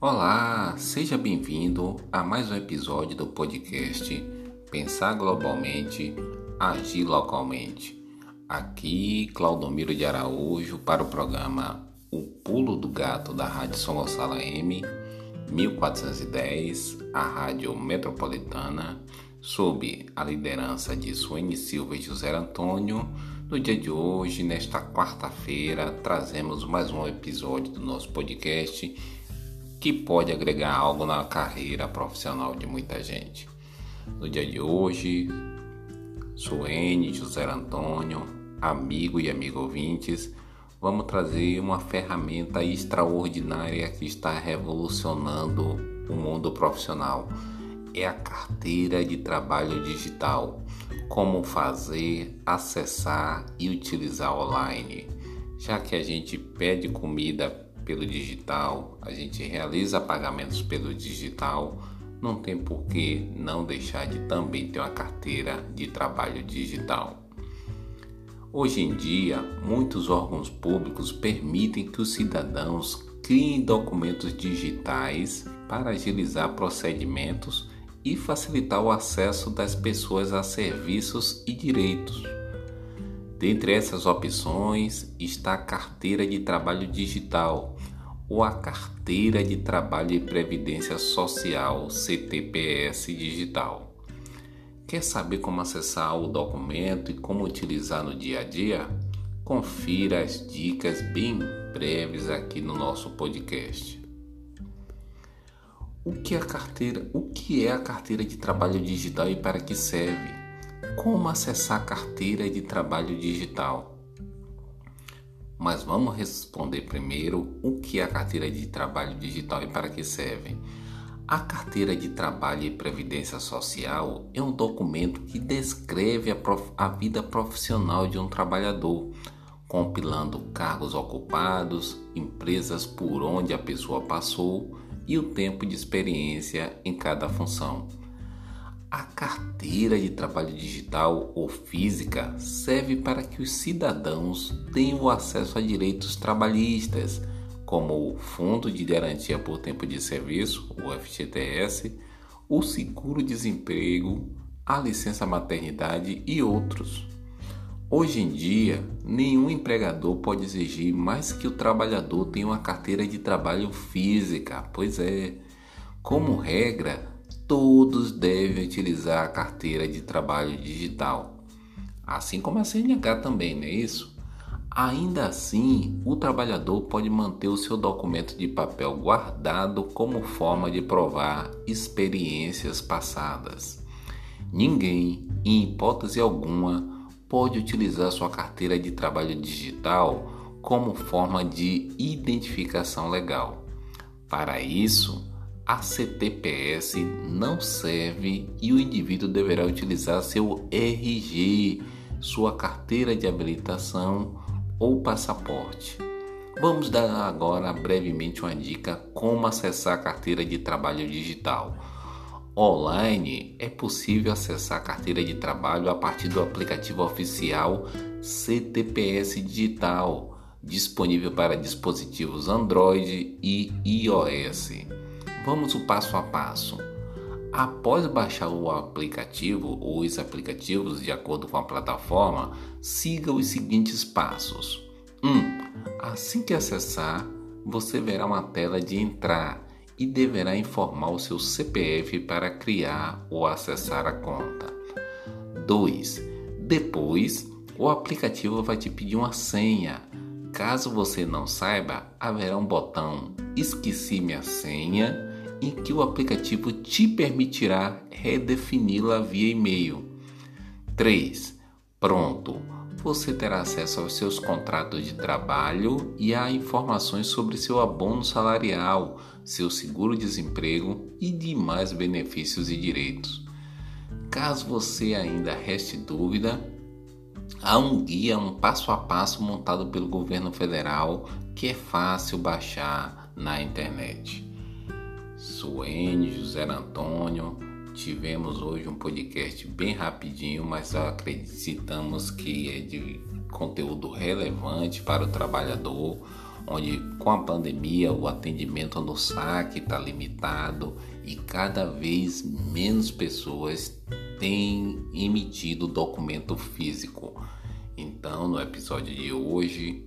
Olá, seja bem-vindo a mais um episódio do podcast Pensar Globalmente, Agir Localmente. Aqui, Claudomiro de Araújo para o programa O Pulo do Gato da Rádio São Gonçalo M, 1410, a Rádio Metropolitana, sob a liderança de Suene Silva e José Antônio. No dia de hoje, nesta quarta-feira, trazemos mais um episódio do nosso podcast que pode agregar algo na carreira profissional de muita gente. No dia de hoje, Suene, José Antônio, amigo e amigo ouvintes, vamos trazer uma ferramenta extraordinária que está revolucionando o mundo profissional. É a carteira de trabalho digital. Como fazer, acessar e utilizar online. Já que a gente pede comida pelo digital, a gente realiza pagamentos pelo digital, não tem por que não deixar de também ter uma carteira de trabalho digital. Hoje em dia, muitos órgãos públicos permitem que os cidadãos criem documentos digitais para agilizar procedimentos e facilitar o acesso das pessoas a serviços e direitos. Dentre essas opções está a carteira de trabalho digital ou a carteira de trabalho e previdência social CTPS digital. Quer saber como acessar o documento e como utilizar no dia a dia? Confira as dicas bem breves aqui no nosso podcast. O que é a carteira? O que é a carteira de trabalho digital e para que serve? Como acessar a carteira de trabalho digital? Mas vamos responder primeiro o que é a carteira de trabalho digital e para que serve. A carteira de trabalho e previdência social é um documento que descreve a, prof... a vida profissional de um trabalhador, compilando cargos ocupados, empresas por onde a pessoa passou e o tempo de experiência em cada função. A carteira de trabalho digital ou física serve para que os cidadãos tenham acesso a direitos trabalhistas, como o Fundo de Garantia por Tempo de Serviço, o FGTS, o seguro-desemprego, a licença maternidade e outros. Hoje em dia, nenhum empregador pode exigir mais que o trabalhador tenha uma carteira de trabalho física, pois é, como regra, todos devem utilizar a carteira de trabalho digital, assim como a CNH também, não é isso? Ainda assim, o trabalhador pode manter o seu documento de papel guardado como forma de provar experiências passadas. Ninguém, em hipótese alguma, pode utilizar sua carteira de trabalho digital como forma de identificação legal. Para isso, a CTPS não serve e o indivíduo deverá utilizar seu RG, sua carteira de habilitação ou passaporte. Vamos dar agora brevemente uma dica como acessar a carteira de trabalho digital. Online é possível acessar a carteira de trabalho a partir do aplicativo oficial CTPS Digital, disponível para dispositivos Android e iOS. Vamos o passo a passo. Após baixar o aplicativo ou os aplicativos de acordo com a plataforma, siga os seguintes passos. 1. Um, assim que acessar, você verá uma tela de entrar e deverá informar o seu CPF para criar ou acessar a conta. 2. Depois, o aplicativo vai te pedir uma senha. Caso você não saiba, haverá um botão Esqueci minha senha em que o aplicativo te permitirá redefini-la via e-mail. 3. Pronto! Você terá acesso aos seus contratos de trabalho e a informações sobre seu abono salarial, seu seguro-desemprego e demais benefícios e direitos. Caso você ainda reste dúvida, há um guia, um passo a passo montado pelo governo federal que é fácil baixar na internet. Suene, José Antônio. Tivemos hoje um podcast bem rapidinho, mas acreditamos que é de conteúdo relevante para o trabalhador. onde com a pandemia o atendimento no saque está limitado e cada vez menos pessoas têm emitido documento físico. Então, no episódio de hoje,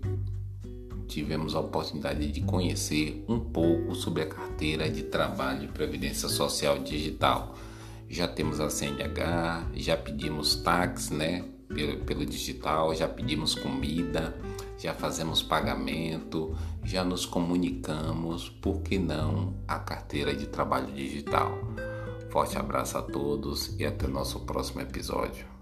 tivemos a oportunidade de conhecer um pouco sobre a carteira de trabalho e previdência social digital. Já temos a CNH, já pedimos táxi, né, pelo, pelo digital, já pedimos comida, já fazemos pagamento, já nos comunicamos, por que não a carteira de trabalho digital? Forte abraço a todos e até o nosso próximo episódio.